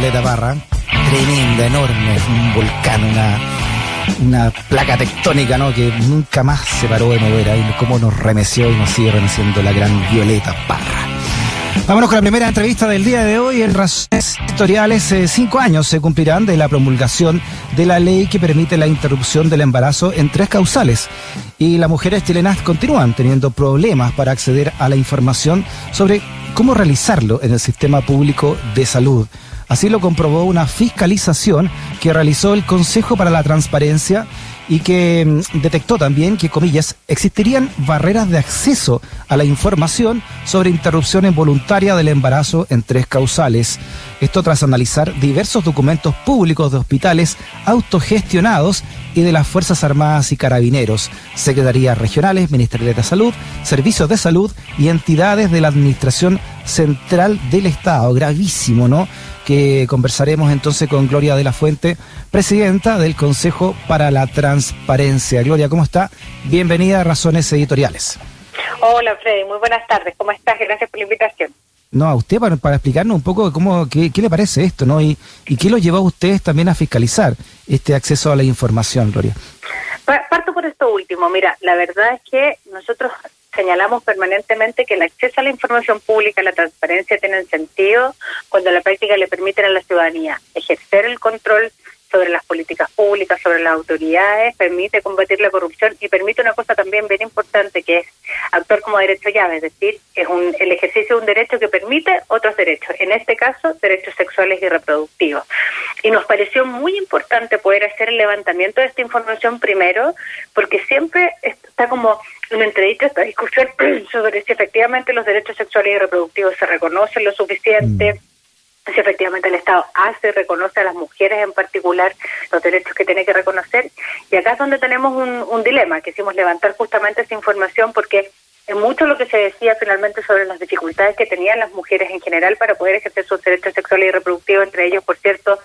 Violeta Parra, tremenda, enorme, un volcán, una, una placa tectónica, ¿no? Que nunca más se paró de mover ahí, cómo nos remeció y nos sigue remeciendo la gran Violeta Parra. Vámonos con la primera entrevista del día de hoy. En razones historiales, eh, cinco años se cumplirán de la promulgación de la ley que permite la interrupción del embarazo en tres causales. Y las mujeres chilenas continúan teniendo problemas para acceder a la información sobre cómo realizarlo en el sistema público de salud. Así lo comprobó una fiscalización que realizó el Consejo para la Transparencia y que mm, detectó también que, comillas, existirían barreras de acceso a la información sobre interrupción involuntaria del embarazo en tres causales. Esto tras analizar diversos documentos públicos de hospitales autogestionados y de las Fuerzas Armadas y Carabineros, Secretarías Regionales, Ministerio de Salud, Servicios de Salud y entidades de la Administración Central del Estado. Gravísimo, ¿no? que conversaremos entonces con Gloria de la Fuente, presidenta del Consejo para la Transparencia. Gloria, ¿cómo está? Bienvenida a Razones Editoriales. Hola, Freddy, muy buenas tardes. ¿Cómo estás? Gracias por la invitación. No, a usted para, para explicarnos un poco cómo, qué, le parece esto, ¿no? Y, qué lo llevó a ustedes también a fiscalizar este acceso a la información, Gloria. Parto por esto último. Mira, la verdad es que nosotros señalamos permanentemente que el acceso a la información pública, la transparencia tienen sentido cuando la práctica le permiten a la ciudadanía ejercer el control sobre las políticas públicas, sobre las autoridades, permite combatir la corrupción y permite una cosa también bien importante que es actuar como derecho llave, es decir, es un, el ejercicio de un derecho que permite otros derechos, en este caso derechos sexuales y reproductivos. Y nos pareció muy importante poder hacer el levantamiento de esta información primero, porque siempre está como una entrevista, esta discusión sobre si efectivamente los derechos sexuales y reproductivos se reconocen lo suficiente. Mm si efectivamente el Estado hace reconoce a las mujeres en particular los derechos que tiene que reconocer. Y acá es donde tenemos un, un dilema, quisimos levantar justamente esa información porque es mucho lo que se decía finalmente sobre las dificultades que tenían las mujeres en general para poder ejercer sus derechos sexuales y reproductivos, entre ellos, por cierto,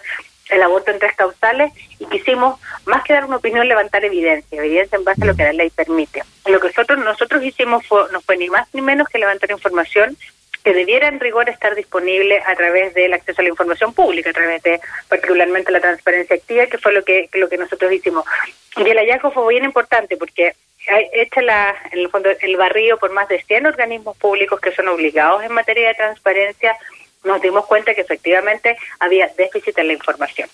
el aborto en tres causales, y quisimos, más que dar una opinión, levantar evidencia, evidencia en base a lo que la ley permite. Lo que nosotros, nosotros hicimos fue, no fue ni más ni menos que levantar información que debiera en rigor estar disponible a través del acceso a la información pública, a través de particularmente la transparencia activa, que fue lo que lo que nosotros hicimos. Y el hallazgo fue bien importante porque hecha la, en el fondo el barrio por más de 100 organismos públicos que son obligados en materia de transparencia, nos dimos cuenta que efectivamente había déficit en la información.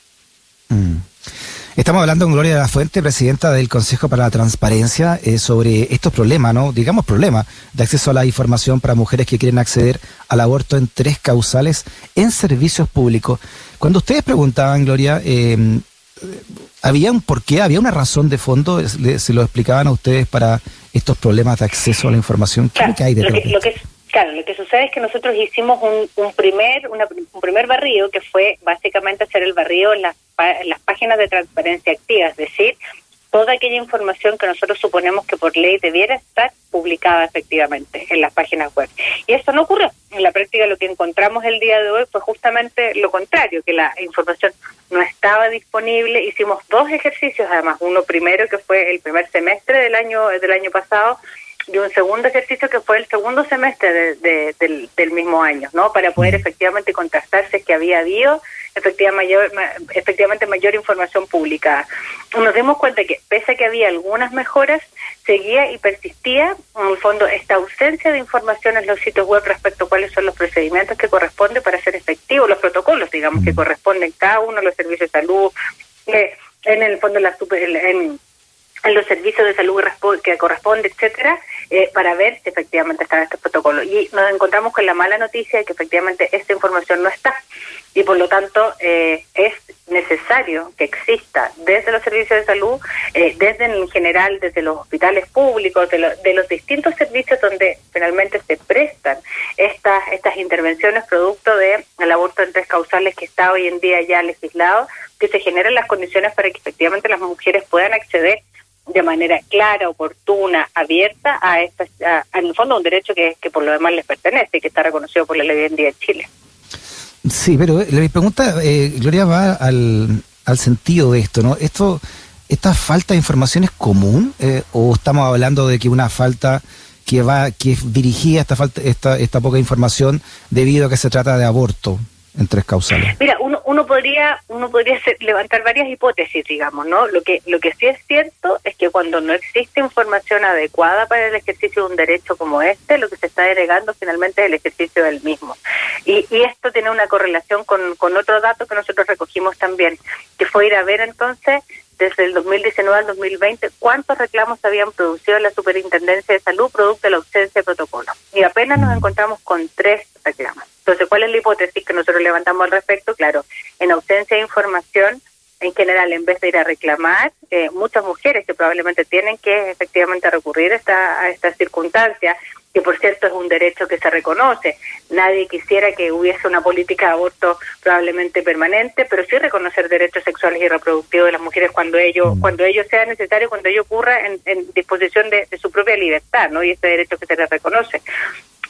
Estamos hablando con Gloria de la Fuente, presidenta del Consejo para la Transparencia, eh, sobre estos problemas, ¿no? Digamos problemas de acceso a la información para mujeres que quieren acceder al aborto en tres causales en servicios públicos. Cuando ustedes preguntaban, Gloria, eh, ¿había un porqué, había una razón de fondo? ¿Se lo explicaban a ustedes para estos problemas de acceso a la información? ¿Qué que hay detrás? Lo que, Claro, lo que sucede es que nosotros hicimos un, un primer un primer barrido que fue básicamente hacer el barrido en las, las páginas de transparencia activa, es decir, toda aquella información que nosotros suponemos que por ley debiera estar publicada efectivamente en las páginas web. Y esto no ocurrió. En la práctica lo que encontramos el día de hoy fue justamente lo contrario, que la información no estaba disponible. Hicimos dos ejercicios, además, uno primero que fue el primer semestre del año del año pasado y un segundo ejercicio que fue el segundo semestre de, del, del, mismo año, ¿no? Para poder efectivamente contrastarse que había habido efectivamente mayor, efectivamente mayor información pública. Nos dimos cuenta que pese a que había algunas mejoras, seguía y persistía en el fondo esta ausencia de información en los sitios web respecto a cuáles son los procedimientos que corresponden para ser efectivos, los protocolos, digamos, que corresponden cada uno a los servicios de salud, eh, en el fondo la super, en, en los servicios de salud que corresponde, etcétera, eh, para ver si efectivamente están estos protocolos. Y nos encontramos con la mala noticia de que efectivamente esta información no está. Y por lo tanto eh, es necesario que exista desde los servicios de salud, eh, desde en general, desde los hospitales públicos, de, de, los distintos servicios donde finalmente se prestan estas, estas intervenciones producto del el aborto en tres causales que está hoy en día ya legislado, que se generen las condiciones para que efectivamente las mujeres puedan acceder de manera clara, oportuna, abierta a esta, en el fondo un derecho que, que por lo demás les pertenece y que está reconocido por la ley en día de Chile. Sí, pero eh, mi pregunta, eh, Gloria, va al, al sentido de esto, ¿no? Esto, ¿Esta falta de información es común eh, o estamos hablando de que una falta que va que dirigía esta falta esta, esta poca información debido a que se trata de aborto? En tres causales? Mira, uno, uno podría uno podría levantar varias hipótesis, digamos, ¿no? Lo que lo que sí es cierto es que cuando no existe información adecuada para el ejercicio de un derecho como este, lo que se está denegando finalmente es el ejercicio del mismo. Y, y esto tiene una correlación con, con otro dato que nosotros recogimos también, que fue ir a ver entonces desde el 2019 al 2020 cuántos reclamos habían producido la Superintendencia de Salud producto de la ausencia de protocolo. Y apenas nos encontramos con tres reclamos. Entonces, ¿cuál es la hipótesis que nosotros levantamos al respecto? Claro, en ausencia de información, en general, en vez de ir a reclamar, eh, muchas mujeres que probablemente tienen que efectivamente recurrir a esta, a esta circunstancia, que por cierto es un derecho que se reconoce. Nadie quisiera que hubiese una política de aborto probablemente permanente, pero sí reconocer derechos sexuales y reproductivos de las mujeres cuando ello, mm. cuando ello sea necesario, cuando ello ocurra en, disposición de, su propia libertad, ¿no? Y este derecho que se le reconoce.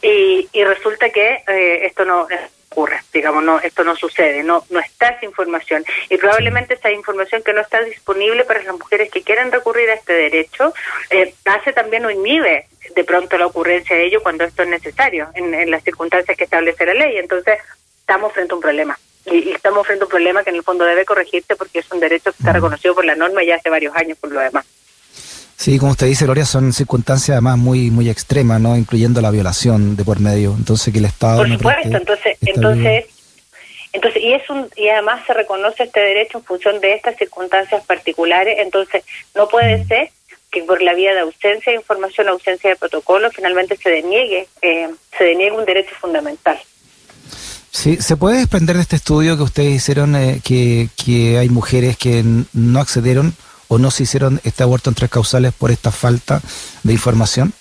Y, y resulta que eh, esto no ocurre, digamos, no, esto no sucede, no, no está esa información y probablemente esa información que no está disponible para las mujeres que quieren recurrir a este derecho eh, hace también o inhibe de pronto la ocurrencia de ello cuando esto es necesario en, las circunstancias que establece la ley. Entonces, estamos frente a un problema. Y, estamos frente a un problema que en el fondo debe corregirse porque es un derecho que está reconocido por la norma ya hace varios años por lo demás. Sí, como usted dice, Gloria, son circunstancias además muy muy extremas, ¿no? Incluyendo la violación de por medio. Entonces, que el Estado... Por supuesto, entonces... entonces entonces, y es un, y además se reconoce este derecho en función de estas circunstancias particulares, entonces no puede mm. ser que por la vía de ausencia de información, ausencia de protocolo, finalmente se deniegue, eh, se deniegue un derecho fundamental. Sí, ¿se puede desprender de este estudio que ustedes hicieron eh, que, que hay mujeres que no accedieron o no se hicieron este aborto en tres causales por esta falta de información?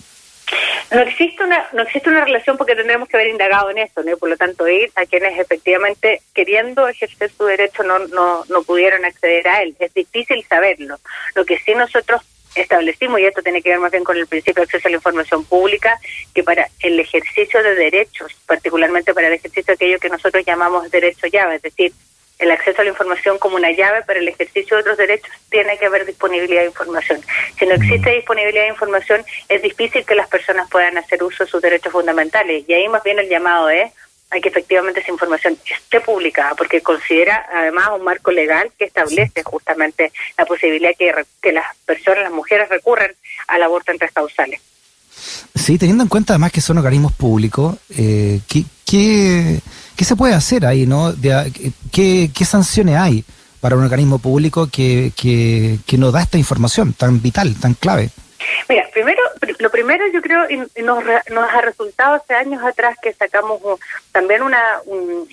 No existe una no existe una relación porque tendremos que haber indagado en eso, por lo tanto ir a quienes efectivamente queriendo ejercer su derecho no, no, no pudieron acceder a él. Es difícil saberlo. Lo que sí nosotros establecimos, y esto tiene que ver más bien con el principio de acceso a la información pública, que para el ejercicio de derechos, particularmente para el ejercicio de aquello que nosotros llamamos derecho llave, es decir, el acceso a la información como una llave para el ejercicio de otros derechos, tiene que haber disponibilidad de información. Si no existe disponibilidad de información, es difícil que las personas puedan hacer uso de sus derechos fundamentales. Y ahí más bien el llamado es hay que efectivamente esa información esté publicada, porque considera además un marco legal que establece justamente la posibilidad que, que las personas, las mujeres recurran al aborto en tres causales. Sí, teniendo en cuenta además que son organismos públicos, eh, ¿qué, qué, se puede hacer ahí? no ¿qué, ¿Qué sanciones hay para un organismo público que, que, que nos da esta información tan vital, tan clave? Mira, primero, lo primero yo creo nos, nos ha resultado hace años atrás que sacamos también una,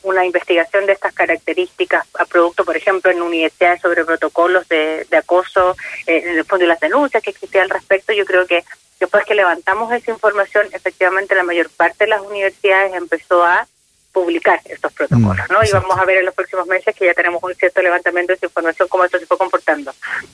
una investigación de estas características a producto, por ejemplo, en universidades sobre protocolos de, de acoso, eh, en el fondo de las denuncias que existían al respecto. Yo creo que después que levantamos esa información, efectivamente la mayor parte de las universidades empezó a publicar estos protocolos, mm, ¿no? Y vamos a ver en los próximos meses que ya tenemos un cierto levantamiento de esa información, cómo esto se fue comportando.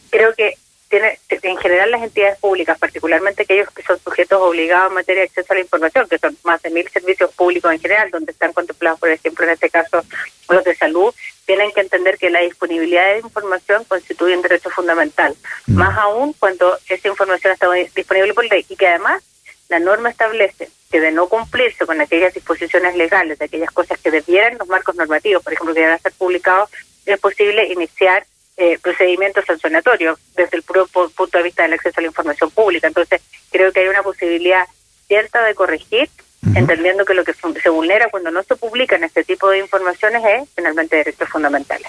Creo que en general las entidades públicas, particularmente aquellos que son sujetos obligados en materia de acceso a la información, que son más de mil servicios públicos en general, donde están contemplados, por ejemplo, en este caso, los de salud, tienen que entender que la disponibilidad de información constituye un derecho fundamental, mm. más aún cuando esa información está disponible por ley y que además la norma establece que de no cumplirse con aquellas disposiciones legales, de aquellas cosas que debieran los marcos normativos, por ejemplo, que deben ser publicados, es posible iniciar eh, procedimientos sancionatorios desde el propio punto de vista del acceso a la información pública. Entonces, creo que hay una posibilidad cierta de corregir, entendiendo que lo que se vulnera cuando no se publican este tipo de informaciones es finalmente derechos fundamentales.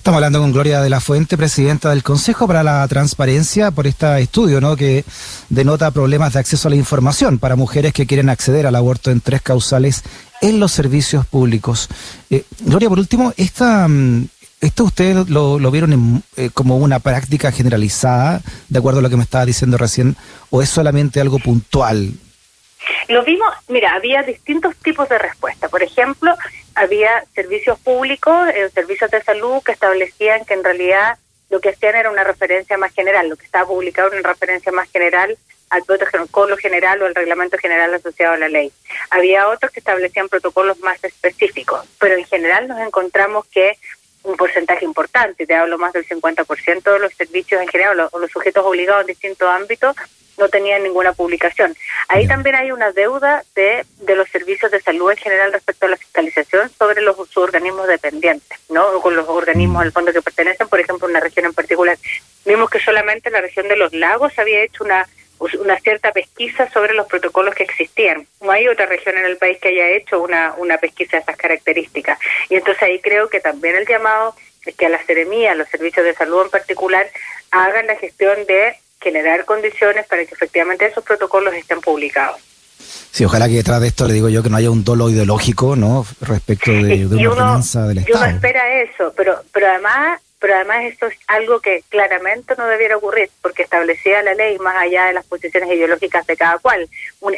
Estamos hablando con Gloria de la Fuente, presidenta del Consejo para la Transparencia, por este estudio ¿no? que denota problemas de acceso a la información para mujeres que quieren acceder al aborto en tres causales en los servicios públicos. Eh, Gloria, por último, esta, mm, ¿Esto ustedes lo, vieron eh, como una práctica generalizada, de acuerdo a lo que me estaba diciendo recién, o es solamente algo puntual? Lo vimos, mira, había distintos tipos de respuesta. Por ejemplo, había servicios públicos, eh, servicios de salud que establecían que en realidad lo que hacían era una referencia más general, lo que estaba publicado era una referencia más general al protocolo general o al reglamento general asociado a la ley. Había otros que establecían protocolos más específicos, pero en general nos encontramos que un porcentaje importante, te hablo más del 50% de los servicios en general o los, sujetos obligados en distintos ámbitos no tenían ninguna publicación. Ahí también hay una deuda de, de los servicios de salud en general respecto a la fiscalización sobre los organismos dependientes, ¿no? O con los organismos al fondo que pertenecen, por ejemplo, una región en particular. Vimos que solamente en la región de los lagos había hecho una una cierta pesquisa sobre los protocolos que existían. No hay otra región en el país que haya hecho una, una pesquisa de esas características. Y entonces ahí creo que también el llamado es que a la seremía, a los servicios de salud en particular, hagan la gestión de generar condiciones para que efectivamente esos protocolos estén publicados. Sí, ojalá que detrás de esto le digo yo que no haya un dolo ideológico, ¿no? Respecto de, una ordenanza del Estado. Uno espera eso, pero, pero además pero además esto es algo que claramente no debiera ocurrir, porque establecía la ley más allá de las posiciones ideológicas de cada cual.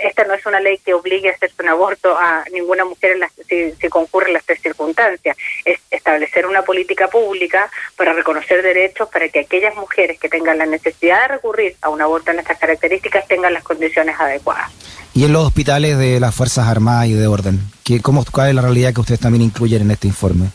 esta no es una ley que obligue a hacerse un aborto a ninguna mujer en las, si, si concurre en las tres circunstancias. Es establecer una política pública para reconocer derechos para que aquellas mujeres que tengan la necesidad de recurrir a un aborto en estas características tengan las condiciones adecuadas. ¿Y en los hospitales de las Fuerzas Armadas y de Orden? ¿Qué, cómo, ¿Cuál es la realidad que ustedes también incluyen en este informe?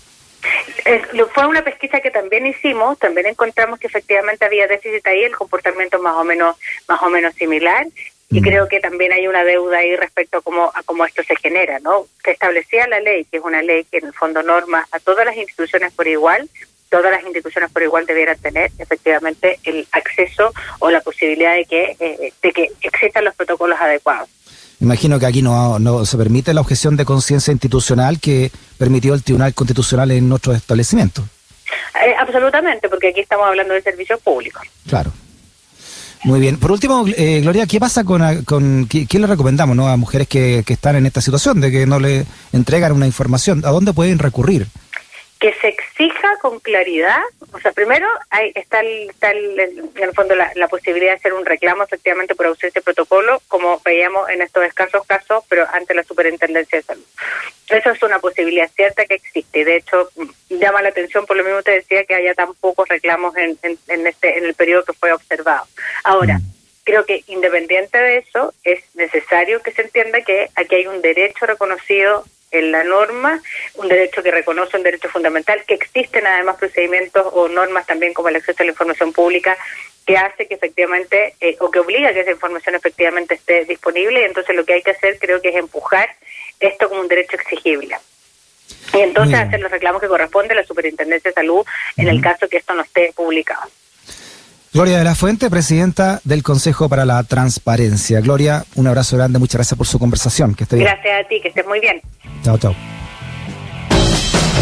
Fue una pesquisa que también hicimos, también encontramos que efectivamente había déficit ahí, el comportamiento más o menos más o menos similar y mm. creo que también hay una deuda ahí respecto a cómo, a cómo esto se genera, ¿no? Que establecía la ley, que es una ley que en el fondo norma a todas las instituciones por igual, todas las instituciones por igual debieran tener efectivamente el acceso o la posibilidad de que, eh, de que existan los protocolos adecuados. Imagino que aquí no, no se permite la objeción de conciencia institucional que permitió el Tribunal Constitucional en nuestros establecimientos. Eh, absolutamente, porque aquí estamos hablando de servicios públicos. Claro. Muy bien. Por último, eh, Gloria, ¿qué pasa con, con quién le recomendamos ¿no? a mujeres que, que están en esta situación de que no le entregan una información? ¿A dónde pueden recurrir? que se exija con claridad, o sea, primero hay, está, el, está el, en el fondo la, posibilidad de hacer un reclamo efectivamente por ausencia de protocolo, como veíamos en estos escasos casos, pero ante la Superintendencia de Salud. Eso es una posibilidad cierta que existe. De hecho, llama la atención, por lo mismo te decía, que haya tan pocos reclamos en, en, este, en el periodo que fue observado. Ahora, mm. Creo que independiente de eso, es necesario que se entienda que aquí hay un derecho reconocido en la norma, un derecho que reconoce un derecho fundamental, que existen además procedimientos o normas también como el acceso a la información pública que hace que efectivamente, eh, o que obliga a que esa información efectivamente esté disponible, y entonces lo que hay que hacer creo que es empujar esto como un derecho exigible. Y entonces hacer los reclamos que corresponde a la Superintendencia de Salud en el caso que esto no esté publicado. Gloria de la Fuente, presidenta del Consejo para la Transparencia. Gloria, un abrazo grande, muchas gracias por su conversación. Que esté Gracias a ti, que estés muy bien. Chao, chao.